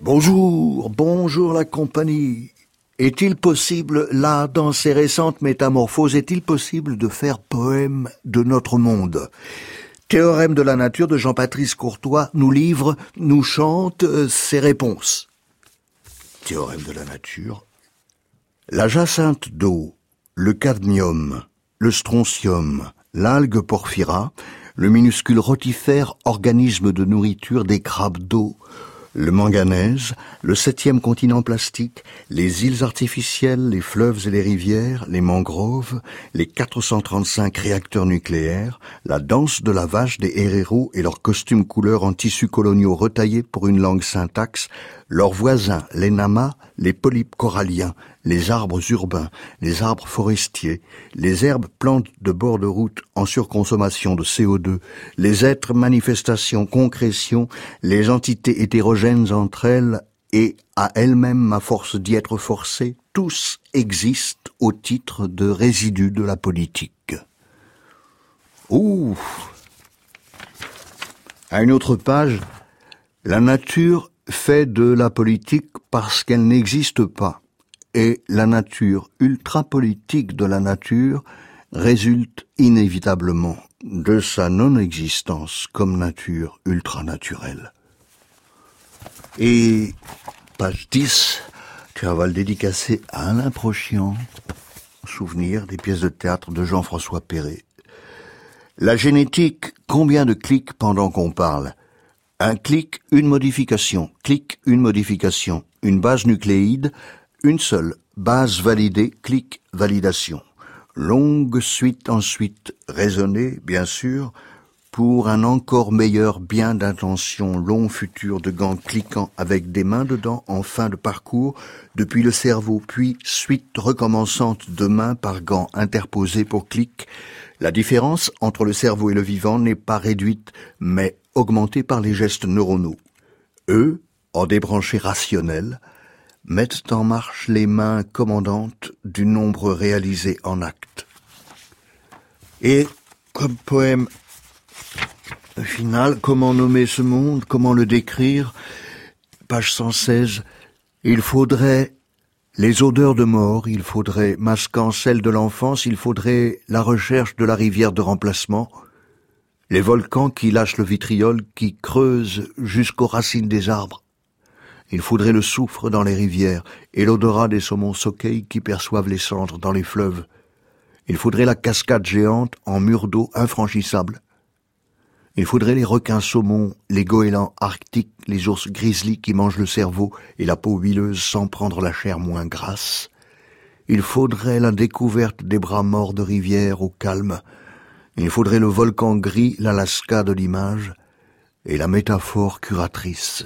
Bonjour, bonjour la compagnie. Est-il possible, là, dans ces récentes métamorphoses, est-il possible de faire poème de notre monde? Théorème de la nature de Jean-Patrice Courtois nous livre, nous chante euh, ses réponses. Théorème de la nature. La jacinthe d'eau, le cadmium, le strontium, l'algue porphyra, le minuscule rotifère, organisme de nourriture des crabes d'eau, le manganèse, le septième continent plastique, les îles artificielles, les fleuves et les rivières, les mangroves, les 435 réacteurs nucléaires, la danse de la vache des héréros et leurs costumes couleurs en tissus coloniaux retaillés pour une langue syntaxe, leurs voisins, les namas, les polypes coralliens, les arbres urbains, les arbres forestiers, les herbes plantes de bord de route en surconsommation de CO2, les êtres manifestations, concrétions, les entités hétérogènes entre elles et à elles-mêmes à force d'y être forcées, tous existent au titre de résidus de la politique. Ouh À une autre page, la nature fait de la politique parce qu'elle n'existe pas. Et la nature ultra-politique de la nature résulte inévitablement de sa non-existence comme nature ultra-naturelle. Et page 10, tu vas le dédicacer à Alain Prochian, souvenir des pièces de théâtre de Jean-François Perret. La génétique, combien de clics pendant qu'on parle un clic, une modification, clic, une modification, une base nucléide, une seule, base validée, clic, validation. Longue suite ensuite, raisonnée, bien sûr, pour un encore meilleur bien d'intention, long futur de gants cliquant avec des mains dedans en fin de parcours, depuis le cerveau, puis suite recommençante de mains par gants interposés pour clic. La différence entre le cerveau et le vivant n'est pas réduite, mais augmentés par les gestes neuronaux. Eux, en débranchés rationnels, mettent en marche les mains commandantes du nombre réalisé en actes. Et, comme poème final, comment nommer ce monde, comment le décrire Page 116, il faudrait les odeurs de mort, il faudrait, masquant celles de l'enfance, il faudrait la recherche de la rivière de remplacement, les volcans qui lâchent le vitriol, qui creusent jusqu'aux racines des arbres. Il faudrait le soufre dans les rivières et l'odorat des saumons soqueils qui perçoivent les cendres dans les fleuves. Il faudrait la cascade géante en mur d'eau infranchissable. Il faudrait les requins saumons, les goélands arctiques, les ours grizzly qui mangent le cerveau et la peau huileuse sans prendre la chair moins grasse. Il faudrait la découverte des bras morts de rivières au calme, il faudrait le volcan gris, l'Alaska de l'image, et la métaphore curatrice.